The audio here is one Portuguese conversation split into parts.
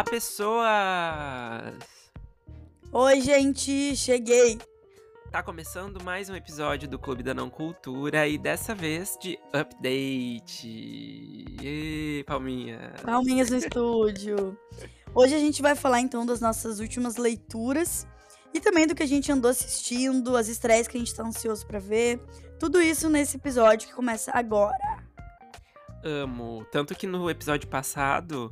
Olá, pessoas! Oi, gente, cheguei. Tá começando mais um episódio do Clube da Não Cultura e dessa vez de update. E palminha. Palminhas no estúdio. Hoje a gente vai falar então das nossas últimas leituras e também do que a gente andou assistindo, as estreias que a gente tá ansioso para ver. Tudo isso nesse episódio que começa agora. Amo. Tanto que no episódio passado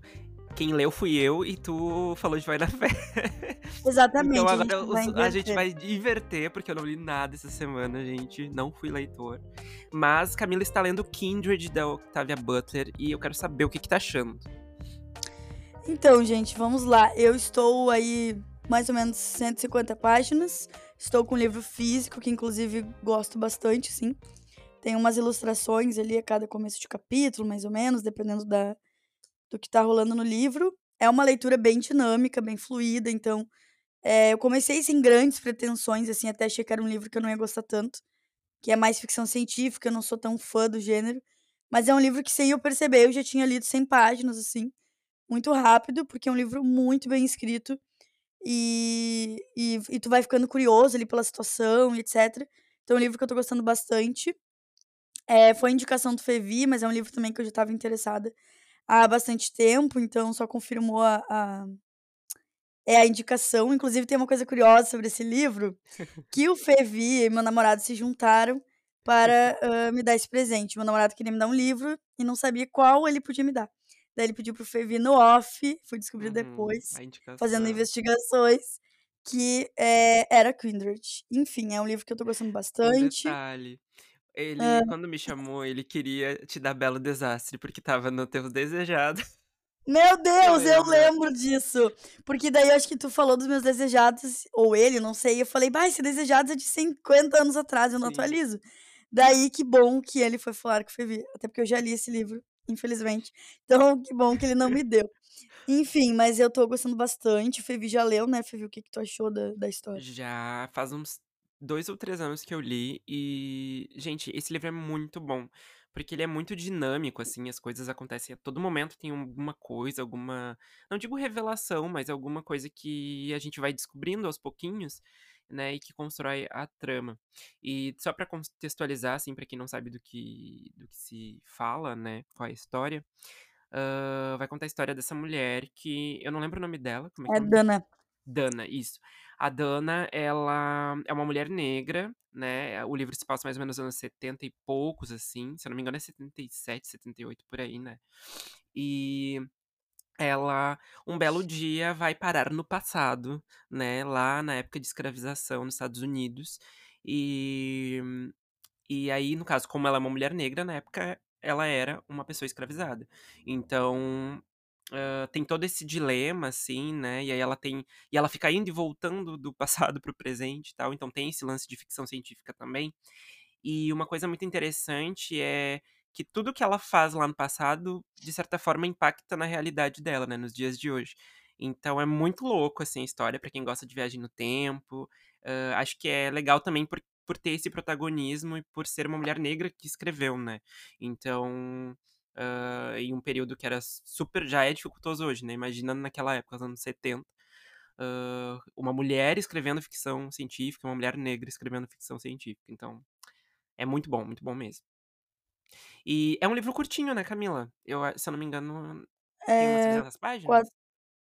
quem leu fui eu e tu falou de Vai na Fé. Exatamente. Então agora a gente, a gente vai inverter, porque eu não li nada essa semana, gente. Não fui leitor. Mas Camila está lendo Kindred da Octavia Butler e eu quero saber o que, que tá achando. Então, gente, vamos lá. Eu estou aí mais ou menos 150 páginas. Estou com um livro físico, que inclusive gosto bastante, sim. Tem umas ilustrações ali a cada começo de capítulo, mais ou menos, dependendo da, do que está rolando no livro. É uma leitura bem dinâmica, bem fluida, então é, eu comecei sem grandes pretensões, assim, até achei que era um livro que eu não ia gostar tanto, que é mais ficção científica, eu não sou tão fã do gênero, mas é um livro que, sem eu perceber, eu já tinha lido 100 páginas, assim, muito rápido, porque é um livro muito bem escrito, e, e, e tu vai ficando curioso ali pela situação e etc. Então é um livro que eu tô gostando bastante. É, foi indicação do Fevi, mas é um livro também que eu já estava interessada há bastante tempo, então só confirmou a, a, é a indicação. Inclusive, tem uma coisa curiosa sobre esse livro: que o Fevi e meu namorado se juntaram para uh, me dar esse presente. Meu namorado queria me dar um livro e não sabia qual ele podia me dar. Daí ele pediu pro Fevi no off, fui descobrir uhum, depois, fazendo investigações, que é, era Kindred. Enfim, é um livro que eu tô gostando bastante. Um detalhe. Ele, ah. quando me chamou, ele queria te dar Belo Desastre, porque tava no teu desejado. Meu Deus, eu lembro disso. Porque daí eu acho que tu falou dos meus desejados, ou ele, não sei. E eu falei, bah, esse desejado é de 50 anos atrás, eu não Sim. atualizo. Daí que bom que ele foi falar que foi ver. Até porque eu já li esse livro, infelizmente. Então, que bom que ele não me deu. Enfim, mas eu tô gostando bastante. O Fevi já leu, né, Fevi? O que, que tu achou da, da história? Já faz uns dois ou três anos que eu li e, gente, esse livro é muito bom. Porque ele é muito dinâmico, assim, as coisas acontecem a todo momento, tem alguma coisa, alguma. Não digo revelação, mas alguma coisa que a gente vai descobrindo aos pouquinhos, né, e que constrói a trama. E só para contextualizar, assim, para quem não sabe do que, do que se fala, né, qual é a história, uh, vai contar a história dessa mulher que. Eu não lembro o nome dela. Como é, é, é Dana. Dana, isso. A Dana, ela é uma mulher negra, né? O livro se passa mais ou menos nos anos 70 e poucos, assim. Se eu não me engano, é 77, 78 por aí, né? E ela, um belo dia, vai parar no passado, né? Lá na época de escravização nos Estados Unidos. E, e aí, no caso, como ela é uma mulher negra, na época ela era uma pessoa escravizada. Então, Uh, tem todo esse dilema, assim, né? E aí ela tem. E ela fica indo e voltando do passado para o presente e tal. Então tem esse lance de ficção científica também. E uma coisa muito interessante é que tudo que ela faz lá no passado, de certa forma, impacta na realidade dela, né? Nos dias de hoje. Então é muito louco, assim, a história, para quem gosta de viagem no tempo. Uh, acho que é legal também por, por ter esse protagonismo e por ser uma mulher negra que escreveu, né? Então uh, em um período que era super. já é dificultoso hoje, né? Imagina naquela época, nos anos 70. Uh, uma mulher escrevendo ficção científica, uma mulher negra escrevendo ficção científica. Então, é muito bom, muito bom mesmo. E é um livro curtinho, né, Camila? Eu, se eu não me engano, tem umas 300 é, páginas? Quatro,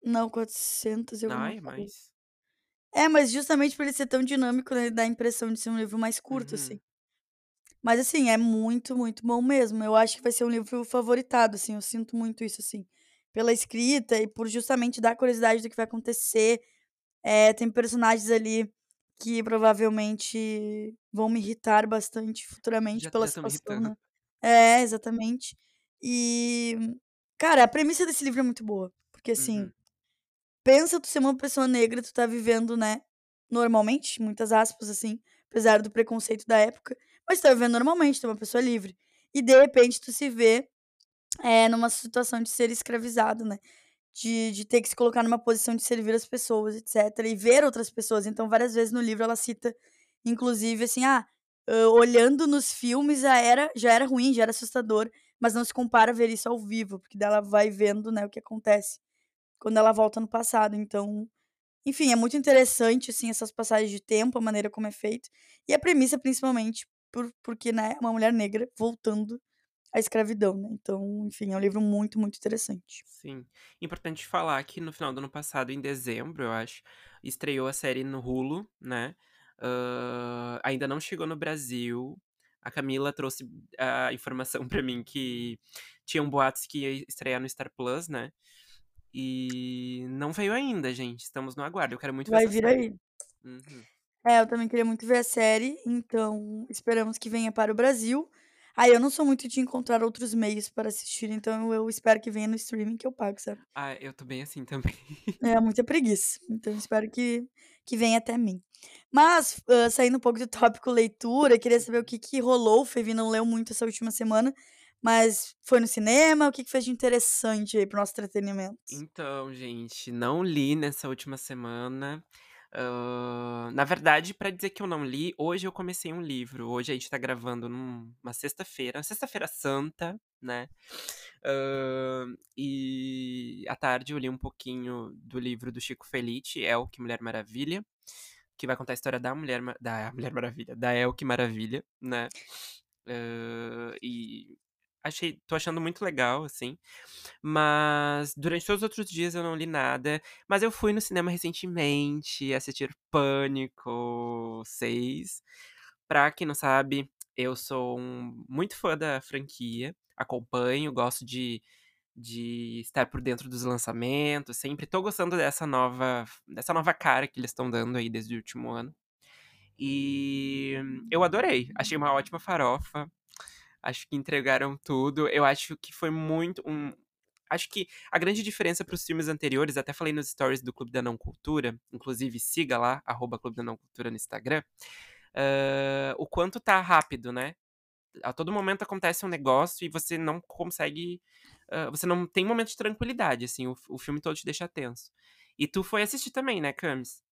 não, 400 eu Ai, mais. É, mas justamente por ele ser tão dinâmico, né, dá a impressão de ser um livro mais curto, uhum. assim. Mas, assim, é muito, muito bom mesmo. Eu acho que vai ser um livro favoritado, assim, eu sinto muito isso, assim. Pela escrita e por justamente dar curiosidade do que vai acontecer. É, tem personagens ali que provavelmente vão me irritar bastante futuramente Já, pela já situação, né? É, exatamente. E, cara, a premissa desse livro é muito boa. Porque, assim, uhum. pensa tu ser uma pessoa negra, tu tá vivendo, né, normalmente, muitas aspas, assim, apesar do preconceito da época, mas tu tá vivendo normalmente, tu é uma pessoa livre. E de repente tu se vê é, numa situação de ser escravizado, né? De, de ter que se colocar numa posição de servir as pessoas, etc. E ver outras pessoas. Então, várias vezes no livro ela cita, inclusive, assim, ah, uh, olhando nos filmes já era, já era ruim, já era assustador, mas não se compara ver isso ao vivo, porque dela vai vendo, né, o que acontece. quando ela volta no passado. Então, enfim, é muito interessante, assim, essas passagens de tempo, a maneira como é feito. E a premissa, principalmente, por, porque, né, é uma mulher negra voltando à escravidão, né? Então, enfim, é um livro muito, muito interessante. Sim. Importante falar que no final do ano passado, em dezembro, eu acho, estreou a série no Hulu, né? Uh, ainda não chegou no Brasil. A Camila trouxe a informação para mim que tinham boatos que ia estrear no Star Plus, né? E não veio ainda, gente. Estamos no aguardo. Eu quero muito Vai ver vir série. aí. Uhum. É, eu também queria muito ver a série, então esperamos que venha para o Brasil. Aí eu não sou muito de encontrar outros meios para assistir, então eu espero que venha no streaming que eu pago, sabe? Ah, eu tô bem assim também. É muita preguiça, então espero que, que venha até mim. Mas, uh, saindo um pouco do tópico leitura, queria saber o que, que rolou. O Fevi não leu muito essa última semana, mas foi no cinema? O que, que fez de interessante aí pro nosso entretenimento? Então, gente, não li nessa última semana. Na verdade, para dizer que eu não li, hoje eu comecei um livro. Hoje a gente tá gravando numa sexta-feira, sexta-feira santa, né? Uh, e à tarde eu li um pouquinho do livro do Chico Felice, Elke Mulher Maravilha, que vai contar a história da Mulher, da Mulher Maravilha, da Elke Maravilha, né? Uh, e achei, tô achando muito legal, assim. Mas durante todos os outros dias eu não li nada. Mas eu fui no cinema recentemente assistir Pânico 6. Pra quem não sabe, eu sou um, muito fã da franquia. Acompanho, gosto de, de estar por dentro dos lançamentos. Sempre tô gostando dessa nova, dessa nova cara que eles estão dando aí desde o último ano. E eu adorei. Achei uma ótima farofa. Acho que entregaram tudo. Eu acho que foi muito um. Acho que a grande diferença para os filmes anteriores, até falei nos stories do Clube da Não Cultura, inclusive siga lá, arroba Clube da Não Cultura no Instagram, uh, o quanto tá rápido, né? A todo momento acontece um negócio e você não consegue. Uh, você não tem momento de tranquilidade, assim, o, o filme todo te deixa tenso. E tu foi assistir também, né, Camis?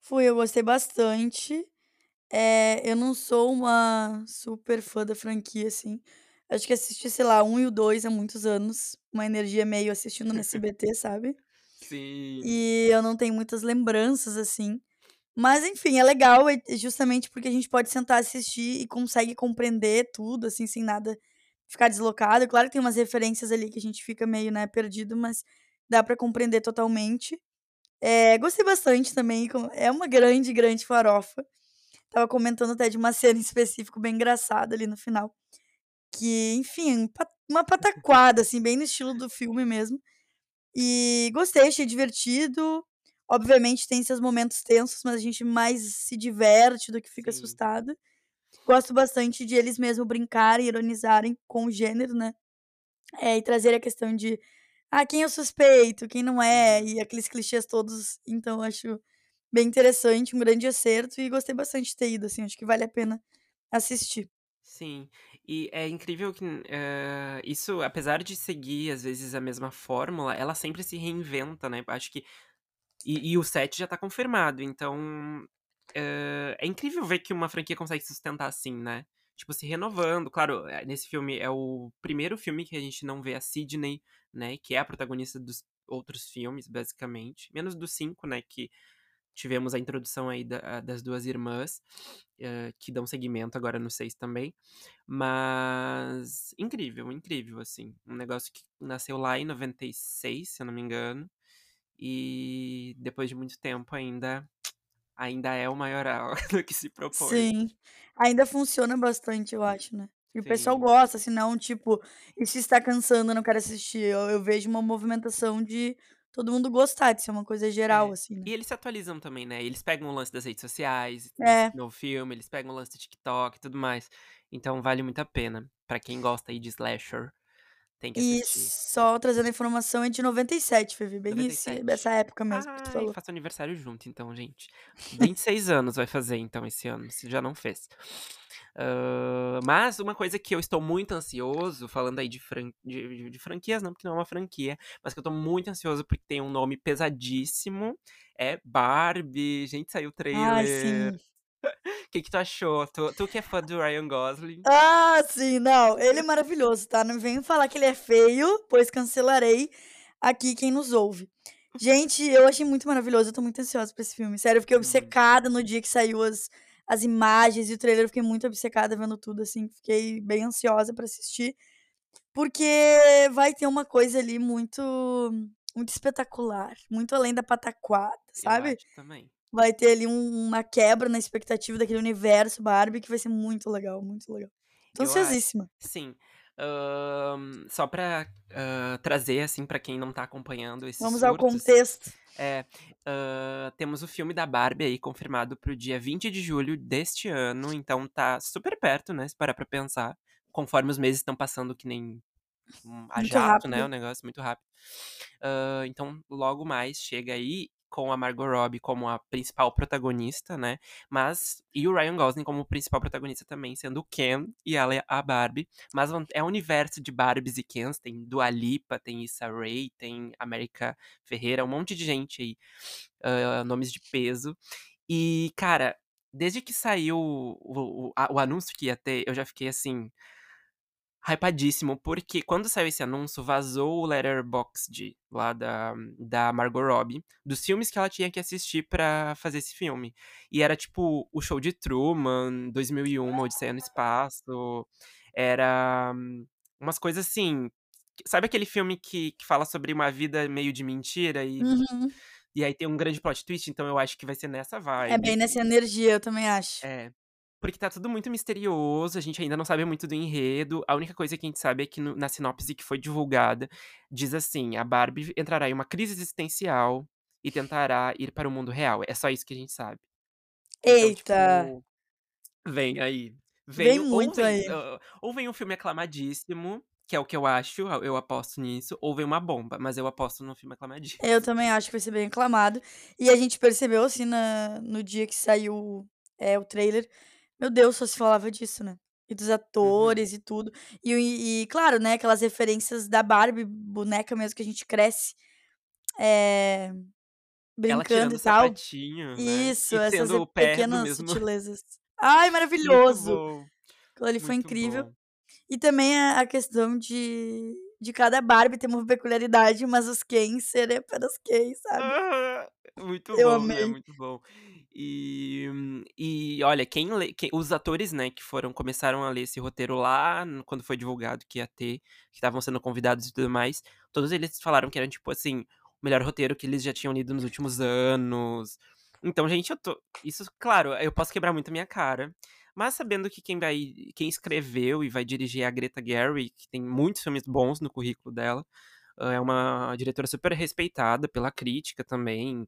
Fui, eu gostei bastante. É, eu não sou uma super fã da franquia, assim. Acho que assisti, sei lá, um e o dois há muitos anos. Uma energia meio assistindo no SBT, sabe? Sim. E eu não tenho muitas lembranças, assim. Mas, enfim, é legal, justamente porque a gente pode sentar assistir e consegue compreender tudo, assim, sem nada ficar deslocado. Claro que tem umas referências ali que a gente fica meio, né, perdido, mas dá para compreender totalmente. É, gostei bastante também. É uma grande, grande farofa. Tava comentando até de uma cena em específico bem engraçada ali no final. Que, enfim, uma pataquada, assim, bem no estilo do filme mesmo. E gostei, achei divertido. Obviamente tem seus momentos tensos, mas a gente mais se diverte do que fica Sim. assustado. Gosto bastante de eles mesmos brincarem, ironizarem com o gênero, né? É, e trazer a questão de ah, quem é o suspeito, quem não é, Uhum. e aqueles clichês todos. Então, acho bem interessante, um grande acerto e gostei bastante de ter ido, assim, acho que vale a pena assistir. Sim, e é incrível que eh, isso, apesar de seguir às vezes a mesma fórmula, ela sempre se reinventa, né? Acho que. E, e o 7 já tá confirmado, então. eh, é incrível ver que uma franquia consegue sustentar assim, né? Tipo, se renovando. Claro, eh, nesse filme é o primeiro filme que a gente não vê a Sidney, né? Que é a protagonista dos outros filmes, basicamente. Menos do 5, né? Que tivemos a introdução aí da- das duas irmãs, eh, que dão seguimento agora no 6 também. Mas incrível, incrível, assim. Um negócio que nasceu lá em 96, se eu não me engano. E depois de muito tempo ainda ainda é o maioral do que se propõe. Sim, ainda funciona bastante, eu acho, né. E o pessoal gosta, senão, tipo, isso está cansando, eu não quero assistir. Eu eu vejo uma movimentação de todo mundo gostar, de ser uma coisa geral, É. assim, né. E eles se atualizam também, né? Eles pegam o lance das redes sociais, É, novo filme, eles pegam o lance do TikTok e tudo mais. Então vale muito a pena. Pra quem gosta aí de slasher, tem que e assistir. só trazendo a informação, é de 97, Fevi, bem esse 97. dessa época mesmo que tu Ai, falou. faço aniversário junto, então, gente. 26 anos vai fazer, então, esse ano, se já não fez. Ah, mas uma coisa que eu estou muito ansioso, falando aí de, fran de, de- de franquias, não, porque não é uma franquia, mas que eu tô muito ansioso porque tem um nome pesadíssimo, é Barbie. Gente, saiu o Ai, trailer. sim. O que, que tu achou? Tu, tu que é fã do Ryan Gosling? Ah, sim, não, ele é maravilhoso, tá? Não venho falar que ele é feio, pois cancelarei aqui quem nos ouve. Gente, eu achei muito maravilhoso, eu tô muito ansiosa pra esse filme. Sério, eu fiquei obcecada no dia que saiu as, as imagens e o trailer, eu fiquei muito obcecada vendo tudo, assim. Fiquei bem ansiosa pra assistir. Porque vai ter uma coisa ali muito muito espetacular, muito além da pataquada, sabe? Eu acho também. Vai ter ali um- uma quebra na expectativa daquele universo Barbie que vai ser muito legal, muito legal. Tô ansiosíssima. Sim. Ahn, só pra ah, trazer, assim, pra quem não tá acompanhando esses Vamos ao surtos, contexto. É, ah, temos o filme da Barbie aí confirmado pro dia 20 de julho deste ano, então tá super perto, né? Se parar pra pensar. Conforme os meses estão passando, que nem um, a Muito jato, né? rápido. O negócio muito rápido. Ah, então, logo mais chega aí com a Margot Robbie como a principal protagonista, né? Mas. E o Ryan Gosling como principal protagonista também, sendo o Ken e ela é a Barbie. Mas é um universo de Barbies e Kens. Tem Dua Lipa, tem Issa Rae, tem América Ferreira, um monte de gente aí. ah, nomes de peso. E, cara, desde que saiu o, o, o anúncio que ia ter, eu já fiquei assim. Hypadíssimo, porque quando saiu esse anúncio, vazou o Letterboxd lá da, da Margot Robbie, dos filmes que ela tinha que assistir pra fazer esse filme. E era tipo o show de Truman, 2001, Odisseia no Espaço. Era umas coisas assim. Sabe aquele filme que, que fala sobre uma vida meio de mentira e, Uhum. e aí tem um grande plot twist? Então eu acho que vai ser nessa vibe. É bem nessa energia, eu também acho. É. Porque tá tudo muito misterioso, a gente ainda não sabe muito do enredo. A única coisa que a gente sabe é que no- na sinopse que foi divulgada, diz assim: a Barbie entrará em uma crise existencial e tentará ir para o mundo real. É só isso que a gente sabe. Então, Eita! tipo, vem aí. Vem ou muito vem, aí. ah, ou vem um filme aclamadíssimo, que é o que eu acho, eu eu aposto nisso, ou vem uma bomba, mas eu aposto no filme aclamadíssimo. Eu também acho que vai ser bem aclamado. E a gente percebeu, assim, na, no dia que saiu é, o trailer, meu Deus, só se falava disso, né? E dos Uhum. atores e tudo. E, e, claro, né, aquelas referências da Barbie, boneca mesmo que a gente cresce é, brincando e tal. sapatinho, né? Isso, E essas pequenas mesmo. sutilezas. Ai, maravilhoso! Aquilo ali foi Muito incrível. bom. E também a, questão de, de cada Barbie ter uma peculiaridade, mas os Kens serem apenas Kens, sabe? Muito Eu bom, né? amei. Muito bom. E, hum, e olha, quem, lê, quem- os atores, né, que foram começaram a ler esse roteiro lá quando foi divulgado que ia ter, que estavam sendo convidados e tudo mais, todos eles falaram que era tipo assim, o melhor roteiro que eles já tinham lido nos últimos anos. Então, gente, eu tô, isso, claro, eu posso quebrar muito a minha cara, mas sabendo que quem vai, quem escreveu e vai dirigir é a Greta Gerwig, que tem muitos filmes bons no currículo dela, é uma diretora super respeitada pela crítica também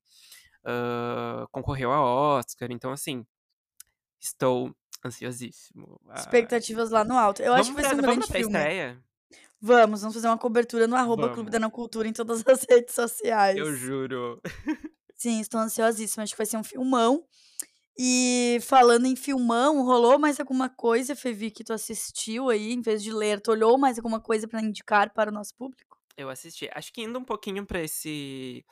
ah, concorreu a Oscar, então assim, estou ansiosíssimo. Ah, Expectativas lá no alto. Eu acho vamos que vai ser um vamos grande filme. pré-estreia? Vamos, vamos fazer uma cobertura no arroba Clube da Vamos, Não Cultura em todas as redes eu sociais. juro. Sim, estou ansiosíssima. Acho que vai ser um filmão. E falando em filmão, rolou mais alguma coisa, Fevi, que tu assistiu aí, em vez de ler? Tu olhou mais alguma coisa pra indicar para o nosso público? Eu assisti. Acho que indo um pouquinho pra esse.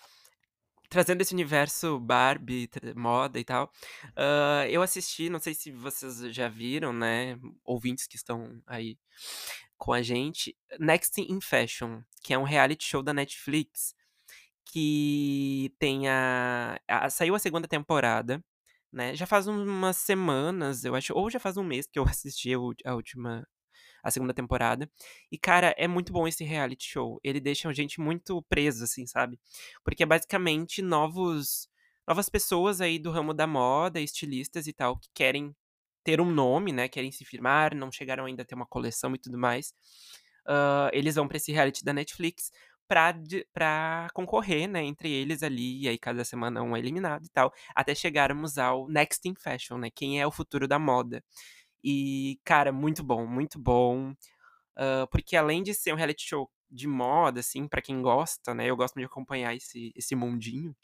Trazendo esse universo Barbie, moda e tal. ah, eu assisti, não sei se vocês já viram, né? Ouvintes que estão aí com a gente. Next in Fashion, que é um reality show da Netflix. que tem a, a- Saiu a segunda temporada, né? Já faz umas semanas, eu acho, ou já faz um mês que eu assisti a última. A segunda temporada. E, cara, é muito bom esse reality show. Ele deixa a gente muito preso, assim, sabe? Porque é basicamente novos. Novas pessoas aí do ramo da moda, estilistas e tal, que querem ter um nome, né? Querem se firmar, não chegaram ainda a ter uma coleção e tudo mais. Ah, eles vão pra esse reality da Netflix di- pra concorrer, né, entre eles ali, e aí cada semana um é eliminado e tal, até chegarmos ao Next in Fashion, né, quem é o futuro da moda. E, cara, muito bom, muito bom, ah, porque além de ser um reality show de moda, assim, pra quem gosta, né, eu gosto de acompanhar esse, esse mundinho,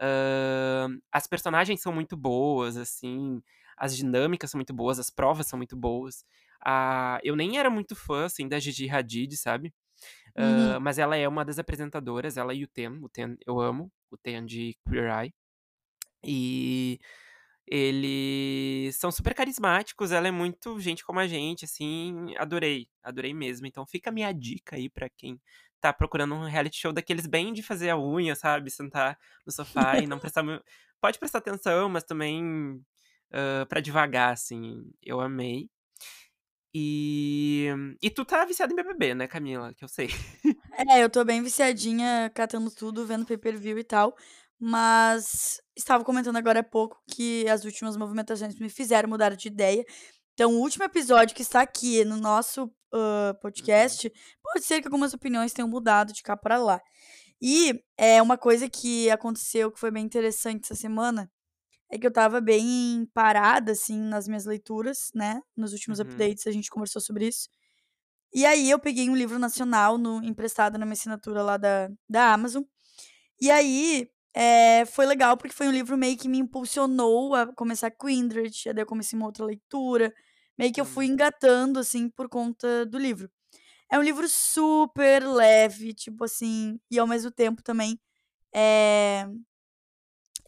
ah, as personagens são muito boas, assim, as dinâmicas são muito boas, as provas são muito boas. Ah, eu nem era muito fã, assim, da Gigi Hadid, sabe? Uhum. Ah, mas ela é uma das apresentadoras, ela e o Ten, o Ten eu amo, o Ten de Queer Eye. E Eles são super carismáticos, ela é muito gente como a gente, assim, adorei, adorei mesmo. Então fica a minha dica aí pra quem tá procurando um reality show daqueles bem de fazer a unha, sabe? Sentar no sofá e não prestar. Pode prestar atenção, mas também uh, pra devagar, assim. Eu amei. E, e tu tá viciada em BBB, né, Camila? Que eu sei. É, eu tô bem viciadinha, catando tudo, vendo pay-per-view e tal. Mas estava comentando agora há pouco que as últimas movimentações me fizeram mudar de ideia. Então, o último episódio que está aqui no nosso uh, podcast, pode ser que algumas opiniões tenham mudado de cá para lá. E é uma coisa que aconteceu que foi bem interessante essa semana é que eu tava bem parada, assim, nas minhas leituras, né? Nos últimos uhum. updates a gente conversou sobre isso. E aí eu peguei um livro nacional no, emprestado na minha assinatura lá da, da Amazon. E aí é, foi legal porque foi um livro meio que me impulsionou a começar Kindred, daí eu comecei uma outra leitura. Meio que eu fui uhum. engatando, assim, por conta do livro. É um livro super leve, tipo assim, e ao mesmo tempo também é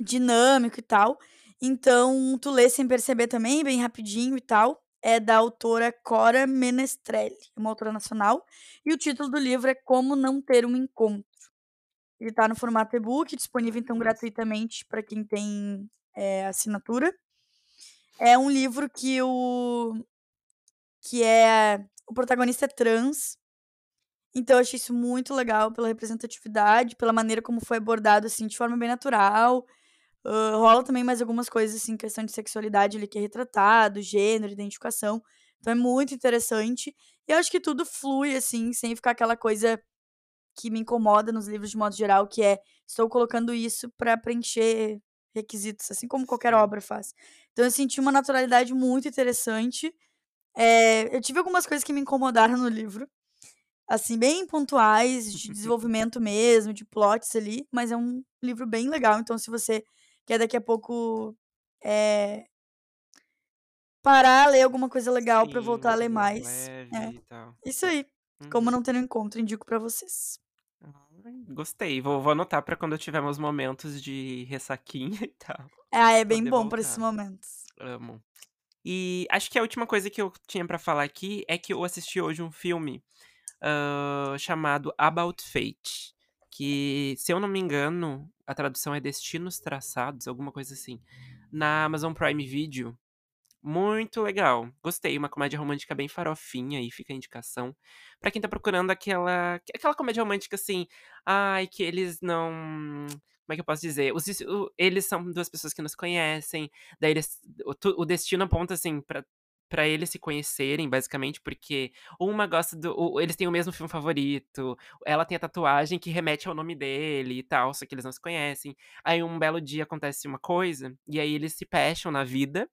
dinâmico e tal. Então, tu lê sem perceber também, bem rapidinho e tal. É da autora Cora Menestrelli, uma autora nacional. E o título do livro é Como Não Ter um Encontro. Ele tá no formato e-book, disponível então gratuitamente para quem tem é, assinatura. É um livro que o que é o protagonista é trans. Então eu achei isso muito legal pela representatividade, pela maneira como foi abordado assim de forma bem natural. Uh, rola também mais algumas coisas, assim, questão de sexualidade ali que é retratado, gênero, identificação. Então é muito interessante. E eu acho que tudo flui, assim, sem ficar aquela coisa que me incomoda nos livros de modo geral, que é estou colocando isso para preencher requisitos, assim como qualquer obra faz. Então eu senti uma naturalidade muito interessante. É, eu tive algumas coisas que me incomodaram no livro, assim, bem pontuais, de desenvolvimento mesmo, de plots ali, mas é um livro bem legal. Então, se você quer daqui a pouco é, parar, ler alguma coisa legal para voltar a ler mais. É. Isso aí. Uhum. Como não ter um encontro, indico para vocês. Gostei. Vou, vou anotar para quando tivermos momentos de ressaquinha e tal. Ah, é bem bom para esses momentos. Amo. E acho que a última coisa que eu tinha para falar aqui é que eu assisti hoje um filme uh, chamado About Fate. Que, se eu não me engano, a tradução é Destinos Traçados, alguma coisa assim. Na Amazon Prime Video. Muito legal. Gostei. Uma comédia romântica bem farofinha aí, fica a indicação. Pra quem tá procurando aquela. Aquela comédia romântica assim. Ai, que eles não. Como é que eu posso dizer? Os, eles são duas pessoas que nos conhecem. Daí eles, o, o destino aponta assim pra para eles se conhecerem, basicamente, porque uma gosta do. Eles têm o mesmo filme favorito, ela tem a tatuagem que remete ao nome dele e tal, só que eles não se conhecem. Aí um belo dia acontece uma coisa, e aí eles se pecham na vida,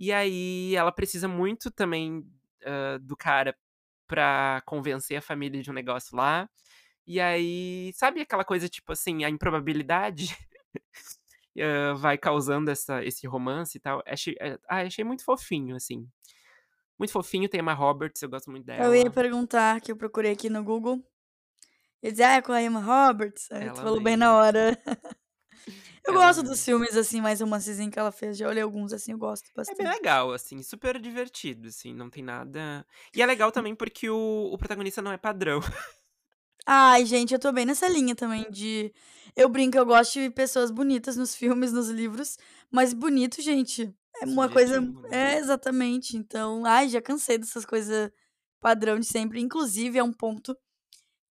e aí ela precisa muito também uh, do cara pra convencer a família de um negócio lá. E aí, sabe aquela coisa tipo assim, a improbabilidade? uh, vai causando essa, esse romance e tal. Achei, uh, achei muito fofinho, assim. Muito fofinho, tem a Roberts, eu gosto muito dela. Eu ia perguntar, que eu procurei aqui no Google. E dizer, ah, é com a Emma Roberts? Aí tu falou bem na hora. Eu gosto dos filmes, assim, mais romancezinho que ela fez. Já olhei alguns, assim, eu gosto bastante. É bem legal, assim, super divertido, assim, não tem nada... E é legal também porque o, o protagonista não é padrão. Ai, gente, eu tô bem nessa linha também de... Eu brinco, eu gosto de pessoas bonitas nos filmes, nos livros. Mas bonito, gente, é uma coisa. Né? É, exatamente. Então, ai, já cansei dessas coisas padrão de sempre. Inclusive, é um ponto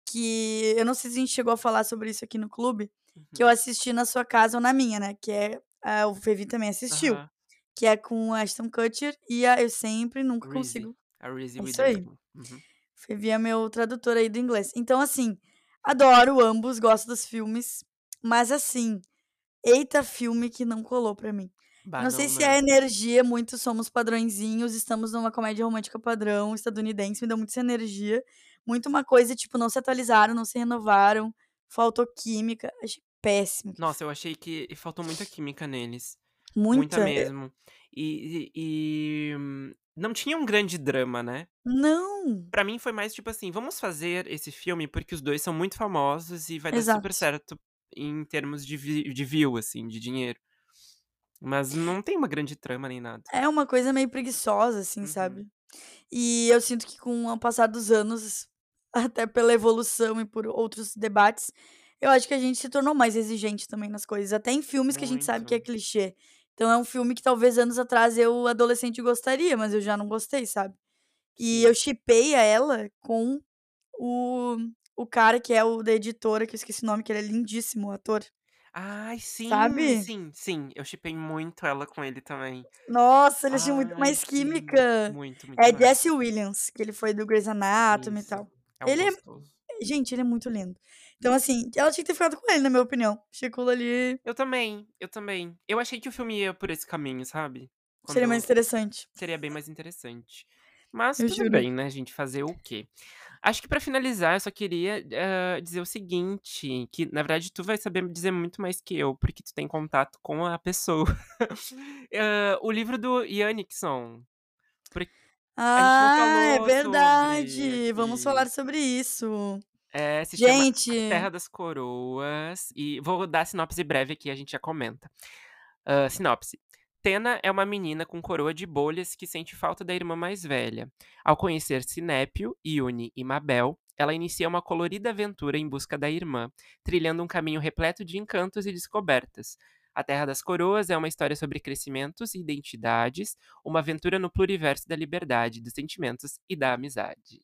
que eu não sei se a gente chegou a falar sobre isso aqui no clube, uhum. que eu assisti na sua casa ou na minha, né? Que é. A, o Fevi também assistiu. Uhum. Que é com a Ashton Kutcher e a, eu sempre, nunca Reezy. consigo. A é isso aí. Uhum. Fevi é meu tradutor aí do inglês. Então, assim, adoro ambos, gosto dos filmes, mas assim, eita filme que não colou pra mim. Bah, não, sei se é energia, muito somos padrõezinhos, estamos numa comédia romântica padrão estadunidense, me deu muito essa energia. Muito uma coisa, tipo, não se atualizaram, não se renovaram, faltou química. Achei péssimo. Nossa, eu achei que faltou muita química neles. Muita, muita mesmo. E, e, e, não tinha um grande drama, né? Não. Para mim foi mais tipo assim, vamos fazer esse filme porque os dois são muito famosos e vai Exato. dar super certo em termos de, de view, assim, de dinheiro. Mas não tem uma grande trama nem nada. É uma coisa meio preguiçosa, assim, Uhum. sabe. E eu sinto que com o passar dos anos, até pela evolução e por outros debates, eu acho que a gente se tornou mais exigente também nas coisas, até em filmes que a gente sabe que é Muito. clichê. Então é um filme que talvez anos atrás eu, adolescente, gostaria, mas eu já não gostei, sabe. E eu shippei ela com o o cara que é o da editora, que eu esqueci o nome, que ele é lindíssimo, o ator. Ai, sim, Sabe? sim, sim. Eu shippei muito ela com ele também. Nossa, eles tinham muito Ai, mais química. Muito, muito É mais. Jesse Williams, que ele foi do Grey's Anatomy e Isso. tal. É um Ele é gostoso. gente, ele é muito lindo. Então, assim, ela tinha que ter ficado com ele, na minha opinião. Aquilo ali Eu também, eu também. Eu achei que o filme ia por esse caminho, sabe. seria mais Quando interessante. seria bem mais interessante. Mas Eu tudo juro. bem, né, gente, fazer o quê. Acho que pra finalizar eu só queria, hã, dizer o seguinte, que na verdade tu vai saber dizer muito mais que eu, porque tu tem contato com a pessoa. Hã, o livro do Ian Hickson. Ah, é falou sobre verdade. Vamos falar sobre isso. É, se chama Gente Terra das Coroas e vou dar a sinopse breve aqui, a gente já comenta. Hã, sinopse: Tena é uma menina com coroa de bolhas que sente falta da irmã mais velha. Ao conhecer Sinépio, Iune e Mabel, ela inicia uma colorida aventura em busca da irmã, trilhando um caminho repleto de encantos e descobertas. A Terra das Coroas é uma história sobre crescimentos e identidades, uma aventura no pluriverso da liberdade, dos sentimentos e da amizade.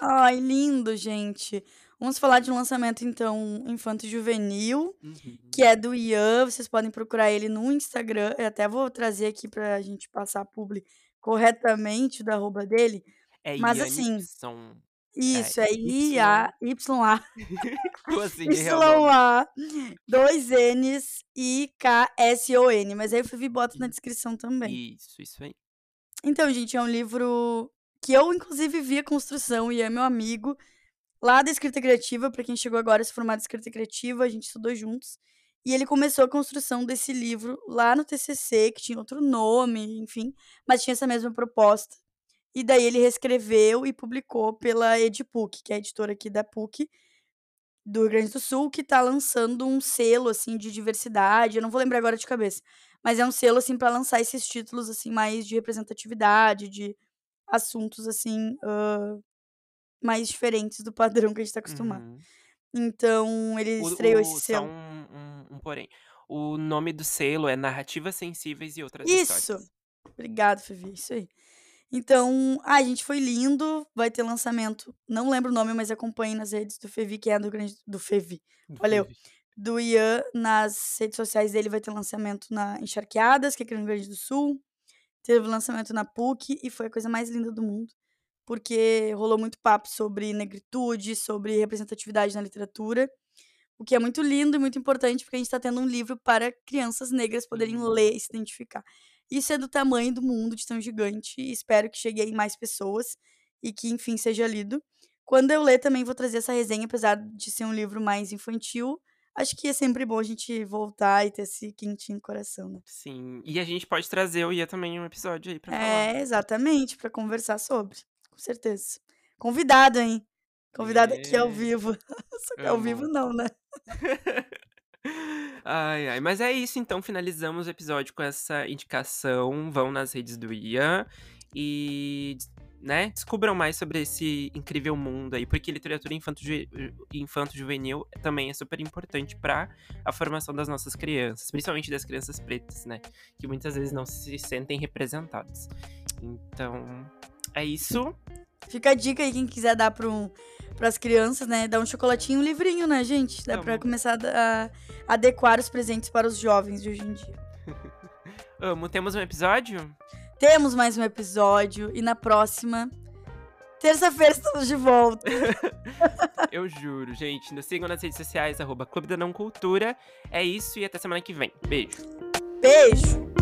Ai, lindo, gente. Vamos falar de um lançamento, então, infanto-juvenil, que Uhum. é do Ian, vocês podem procurar ele no Instagram, eu até vou trazer aqui pra gente passar a publi corretamente do arroba dele, É mas Ian assim Hickson. É isso, é Y I-A-Y-A Como assim? É? Y-A, 2 N's I K S O N, mas aí o Fevi bota na descrição também. Isso, isso aí. Então, gente, é um livro que eu inclusive vi a construção e é meu amigo, lá da escrita criativa, pra quem chegou agora se formar de escrita criativa, a gente estudou juntos, e ele começou a construção desse livro lá no TCC, que tinha outro nome, enfim, mas tinha essa mesma proposta. E daí ele reescreveu e publicou pela Edipuc, que é a editora aqui da PUC, do Rio Grande do Sul, que tá lançando um selo, assim, de diversidade, eu não vou lembrar agora de cabeça, mas é um selo, assim, pra lançar esses títulos, assim, mais de representatividade, de assuntos, assim, hã, mais diferentes do padrão que a gente tá acostumado. Uhum. Então ele estreou esse O o só selo. um um um porém, o nome do selo é Narrativas Sensíveis e Outras Isso. Histórias. Obrigado, Fevi, isso aí. Então, ai gente, foi lindo, vai ter lançamento, não lembro o nome, mas acompanhem nas redes do Fevi, que é do grande do Fevi, Do olha eu, Fevi. do Ian, nas redes sociais dele vai ter lançamento na Encharqueadas, que é aqui no Rio Grande do Sul, teve lançamento na PUC e foi a coisa mais linda do mundo, porque rolou muito papo sobre negritude, sobre representatividade na literatura, o que é muito lindo e muito importante, porque a gente tá tendo um livro para crianças negras poderem ler e se identificar. Isso é do tamanho do mundo, de tão gigante, e espero que chegue em mais pessoas e que, enfim, seja lido. Quando eu ler também vou trazer essa resenha, apesar de ser um livro mais infantil, acho que é sempre bom a gente voltar e ter esse quentinho no coração, né. Sim, e a gente pode trazer o Ian também um episódio aí pra falar. É, exatamente, pra conversar sobre, com certeza. Convidado, hein, convidado aqui ao É. vivo, só que ao vivo não, né. Ai, ai, mas é isso então, finalizamos o episódio com essa indicação, vão nas redes do Ian e né, descubram mais sobre esse incrível mundo aí, porque literatura infanto juve infanto-juvenil também é super importante pra a formação das nossas crianças, principalmente das crianças pretas, né, que muitas vezes não se sentem representadas. Então, é isso. Fica a dica aí, quem quiser dar para um para as crianças, né, dar um chocolatinho e um livrinho, né, gente, dá pra Amo. começar a a adequar os presentes para os jovens de hoje em dia. Amo. Temos um episódio? Temos mais um episódio e na próxima terça-feira estamos de volta. Eu juro, gente, nos sigam nas redes sociais, arroba Clube da Não Cultura. É isso e até semana que vem. Beijo. Beijo.